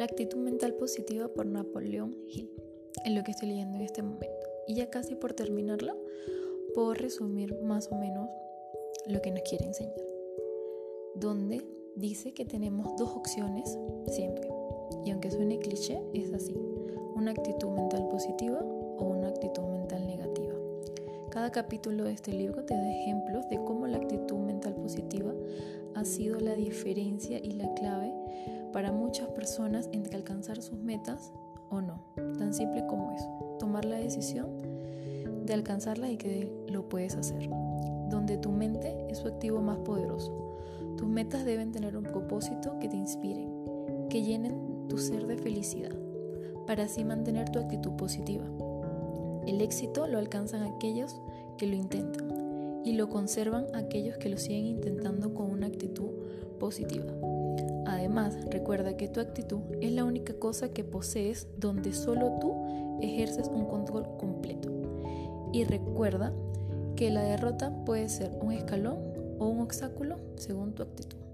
La actitud mental positiva por Napoleón Hill, es lo que estoy leyendo en este momento. Y ya casi por terminarlo, puedo resumir más o menos lo que nos quiere enseñar. Donde dice que tenemos dos opciones siempre. Y aunque suene cliché, es así. Una actitud mental positiva o una actitud mental negativa. Cada capítulo de este libro te da ejemplos de cómo la actitud mental positiva ha sido la diferencia y la clave para muchas personas entre alcanzar sus metas o no. Tan simple como eso. Tomar la decisión de alcanzarla y que lo puedes hacer. Donde tu mente es su activo más poderoso. Tus metas deben tener un propósito que te inspiren, que llenen tu ser de felicidad, para así mantener tu actitud positiva. El éxito lo alcanzan aquellos que lo intentan y lo conservan aquellos que lo siguen intentando con una actitud positiva. Además, recuerda que tu actitud es la única cosa que posees donde solo tú ejerces un control completo. Y recuerda que la derrota puede ser un escalón o un obstáculo según tu actitud.